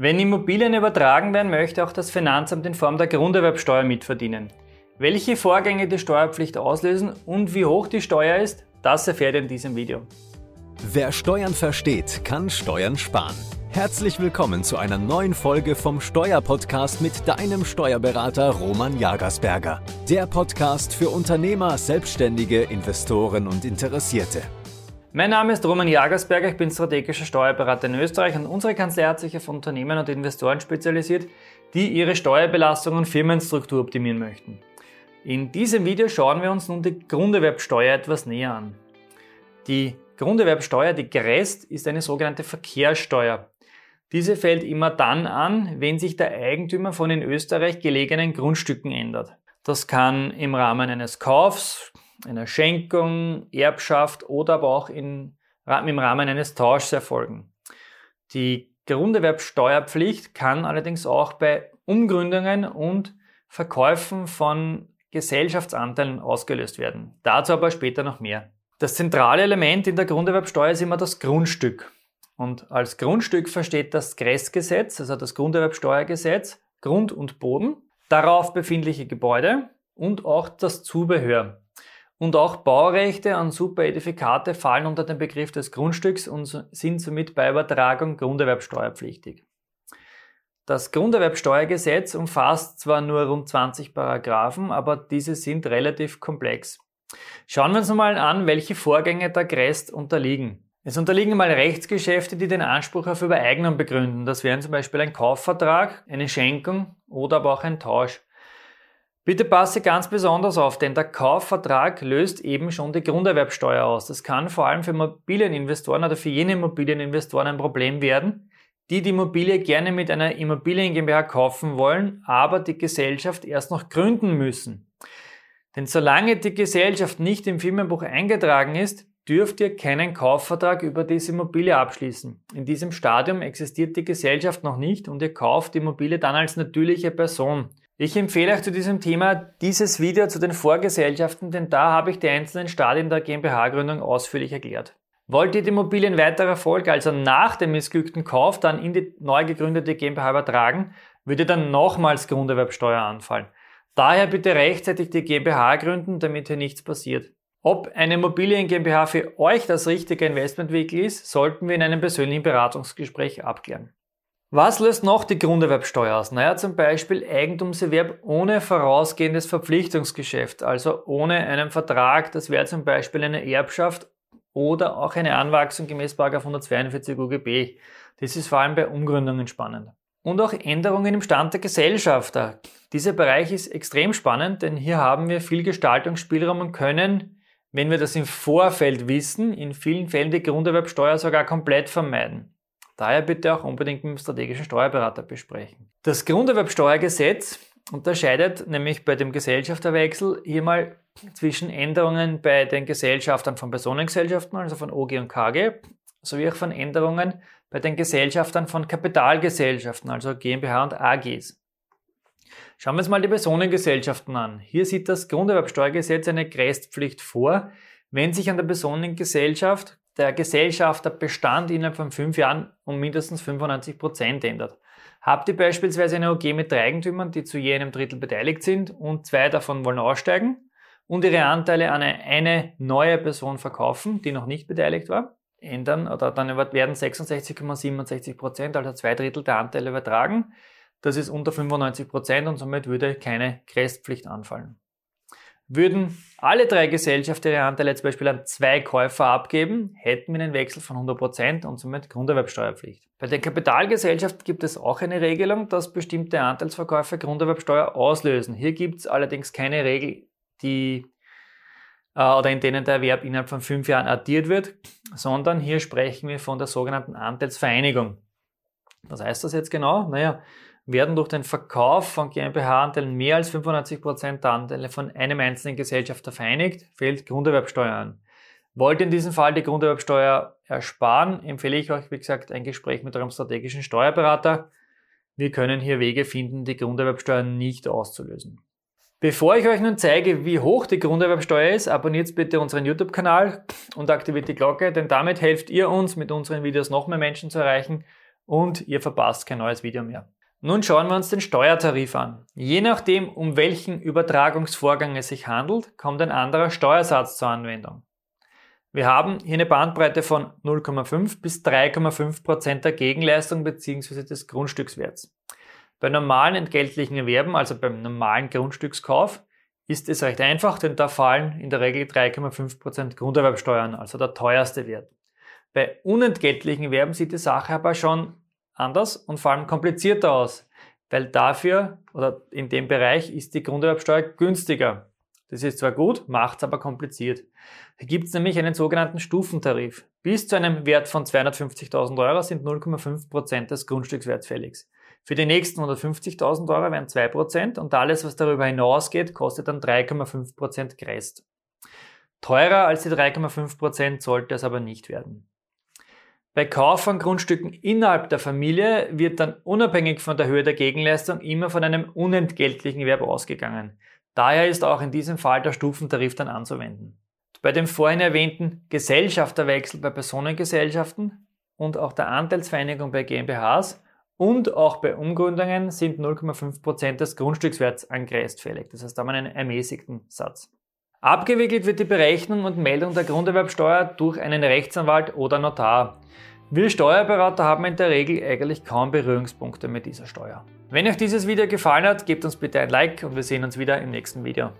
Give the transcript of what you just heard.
Wenn Immobilien übertragen werden, möchte auch das Finanzamt in Form der Grunderwerbsteuer mitverdienen. Welche Vorgänge die Steuerpflicht auslösen und wie hoch die Steuer ist, das erfährt ihr in diesem Video. Wer Steuern versteht, kann Steuern sparen. Herzlich willkommen zu einer neuen Folge vom Steuerpodcast mit deinem Steuerberater Roman Jagersberger. Der Podcast für Unternehmer, Selbstständige, Investoren und Interessierte. Mein Name ist Roman Jagersberger, ich bin strategischer Steuerberater in Österreich und unsere Kanzlei hat sich auf Unternehmen und Investoren spezialisiert, die ihre Steuerbelastung und Firmenstruktur optimieren möchten. In diesem Video schauen wir uns nun die Grunderwerbsteuer etwas näher an. Die Grunderwerbsteuer, die GREST, ist eine sogenannte Verkehrssteuer. Diese fällt immer dann an, wenn sich der Eigentümer von in Österreich gelegenen Grundstücken ändert. Das kann im Rahmen eines Kaufs, einer Schenkung, Erbschaft oder aber auch in, im Rahmen eines Tauschs erfolgen. Die Grunderwerbsteuerpflicht kann allerdings auch bei Umgründungen und Verkäufen von Gesellschaftsanteilen ausgelöst werden. Dazu aber später noch mehr. Das zentrale Element in der Grunderwerbsteuer ist immer das Grundstück. Und als Grundstück versteht das Gressgesetz, also das Grunderwerbsteuergesetz, Grund und Boden, darauf befindliche Gebäude und auch das Zubehör. Und auch Baurechte an Superedifikate fallen unter den Begriff des Grundstücks und sind somit bei Übertragung grunderwerbsteuerpflichtig. Das Grunderwerbsteuergesetz umfasst zwar nur rund 20 Paragraphen, aber diese sind relativ komplex. Schauen wir uns mal an, welche Vorgänge der GREST unterliegen. Es unterliegen mal Rechtsgeschäfte, die den Anspruch auf Übereignung begründen. Das wären zum Beispiel ein Kaufvertrag, eine Schenkung oder aber auch ein Tausch. Bitte passe ganz besonders auf, denn der Kaufvertrag löst eben schon die Grunderwerbsteuer aus. Das kann vor allem für Immobilieninvestoren oder für jene Immobilieninvestoren ein Problem werden, die die Immobilie gerne mit einer Immobilien GmbH kaufen wollen, aber die Gesellschaft erst noch gründen müssen. Denn solange die Gesellschaft nicht im Firmenbuch eingetragen ist, dürft ihr keinen Kaufvertrag über diese Immobilie abschließen. In diesem Stadium existiert die Gesellschaft noch nicht und ihr kauft die Immobilie dann als natürliche Person. Ich empfehle euch zu diesem Thema dieses Video zu den Vorgesellschaften, denn da habe ich die einzelnen Stadien der GmbH-Gründung ausführlich erklärt. Wollt ihr die Immobilie in weiterer Folge, also nach dem missglückten Kauf, dann in die neu gegründete GmbH übertragen, würde dann nochmals Grunderwerbsteuer anfallen. Daher bitte rechtzeitig die GmbH gründen, damit hier nichts passiert. Ob eine Immobilien GmbH für euch das richtige Investmentweg ist, sollten wir in einem persönlichen Beratungsgespräch abklären. Was löst noch die Grunderwerbsteuer aus? Naja, zum Beispiel Eigentumserwerb ohne vorausgehendes Verpflichtungsgeschäft, also ohne einen Vertrag. Das wäre zum Beispiel eine Erbschaft oder auch eine Anwachsung gemäß 142 UGB. Das ist vor allem bei Umgründungen spannend. Und auch Änderungen im Stand der Gesellschafter. Dieser Bereich ist extrem spannend, denn hier haben wir viel Gestaltungsspielraum und können, wenn wir das im Vorfeld wissen, in vielen Fällen die Grunderwerbsteuer sogar komplett vermeiden. Daher bitte auch unbedingt mit dem strategischen Steuerberater besprechen. Das Grunderwerbsteuergesetz unterscheidet nämlich bei dem Gesellschafterwechsel hier mal zwischen Änderungen bei den Gesellschaftern von Personengesellschaften, also von OG und KG, sowie auch von Änderungen bei den Gesellschaftern von Kapitalgesellschaften, also GmbH und AGs. Schauen wir uns mal die Personengesellschaften an. Hier sieht das Grunderwerbsteuergesetz eine Grestpflicht vor, wenn sich an der Personengesellschaft der Gesellschafterbestand innerhalb von fünf Jahren um mindestens 95 Prozent ändert. Habt ihr beispielsweise eine OG mit drei Eigentümern, die zu je einem Drittel beteiligt sind und zwei davon wollen aussteigen und ihre Anteile an eine neue Person verkaufen, die noch nicht beteiligt war, ändern oder dann werden 66,67 Prozent, also zwei Drittel der Anteile übertragen. Das ist unter 95 Prozent und somit würde keine Crestpflicht anfallen. Würden alle drei Gesellschaften ihre Anteile zum Beispiel an zwei Käufer abgeben, hätten wir einen Wechsel von 100% und somit Grunderwerbsteuerpflicht. Bei den Kapitalgesellschaften gibt es auch eine Regelung, dass bestimmte Anteilsverkäufe Grunderwerbsteuer auslösen. Hier gibt es allerdings keine Regel, die äh, oder in denen der Erwerb innerhalb von fünf Jahren addiert wird, sondern hier sprechen wir von der sogenannten Anteilsvereinigung. Was heißt das jetzt genau? Naja, werden durch den Verkauf von GmbH-Anteilen mehr als 95% der Anteile von einem einzelnen Gesellschafter vereinigt, fällt Grunderwerbsteuer an. Wollt ihr in diesem Fall die Grunderwerbsteuer ersparen, empfehle ich euch, wie gesagt, ein Gespräch mit eurem strategischen Steuerberater. Wir können hier Wege finden, die Grunderwerbsteuer nicht auszulösen. Bevor ich euch nun zeige, wie hoch die Grunderwerbsteuer ist, abonniert bitte unseren YouTube-Kanal und aktiviert die Glocke, denn damit helft ihr uns, mit unseren Videos noch mehr Menschen zu erreichen und ihr verpasst kein neues Video mehr. Nun schauen wir uns den Steuertarif an. Je nachdem, um welchen Übertragungsvorgang es sich handelt, kommt ein anderer Steuersatz zur Anwendung. Wir haben hier eine Bandbreite von 0,5 bis 3,5 Prozent der Gegenleistung bzw. des Grundstückswerts. Bei normalen entgeltlichen Erwerben, also beim normalen Grundstückskauf, ist es recht einfach, denn da fallen in der Regel 3,5 Prozent Grunderwerbsteuern, also der teuerste Wert. Bei unentgeltlichen Erwerben sieht die Sache aber schon anders und vor allem komplizierter aus, weil dafür oder in dem Bereich ist die Grunderwerbsteuer günstiger. Das ist zwar gut, macht es aber kompliziert. Hier gibt es nämlich einen sogenannten Stufentarif. Bis zu einem Wert von 250.000 Euro sind 0,5% des Grundstückswerts fällig. Für die nächsten 150.000 Euro wären 2% und alles, was darüber hinausgeht, kostet dann 3,5% Crest. Teurer als die 3,5% sollte es aber nicht werden. Bei Kauf von Grundstücken innerhalb der Familie wird dann unabhängig von der Höhe der Gegenleistung immer von einem unentgeltlichen Erwerb ausgegangen. Daher ist auch in diesem Fall der Stufentarif dann anzuwenden. Bei dem vorhin erwähnten Gesellschafterwechsel bei Personengesellschaften und auch der Anteilsvereinigung bei GmbHs und auch bei Umgründungen sind 0,5% des Grundstückswerts angreist fällig. Das heißt, da haben wir einen ermäßigten Satz. Abgewickelt wird die Berechnung und Meldung der Grunderwerbsteuer durch einen Rechtsanwalt oder Notar. Wir Steuerberater haben in der Regel eigentlich kaum Berührungspunkte mit dieser Steuer. Wenn euch dieses Video gefallen hat, gebt uns bitte ein Like und wir sehen uns wieder im nächsten Video.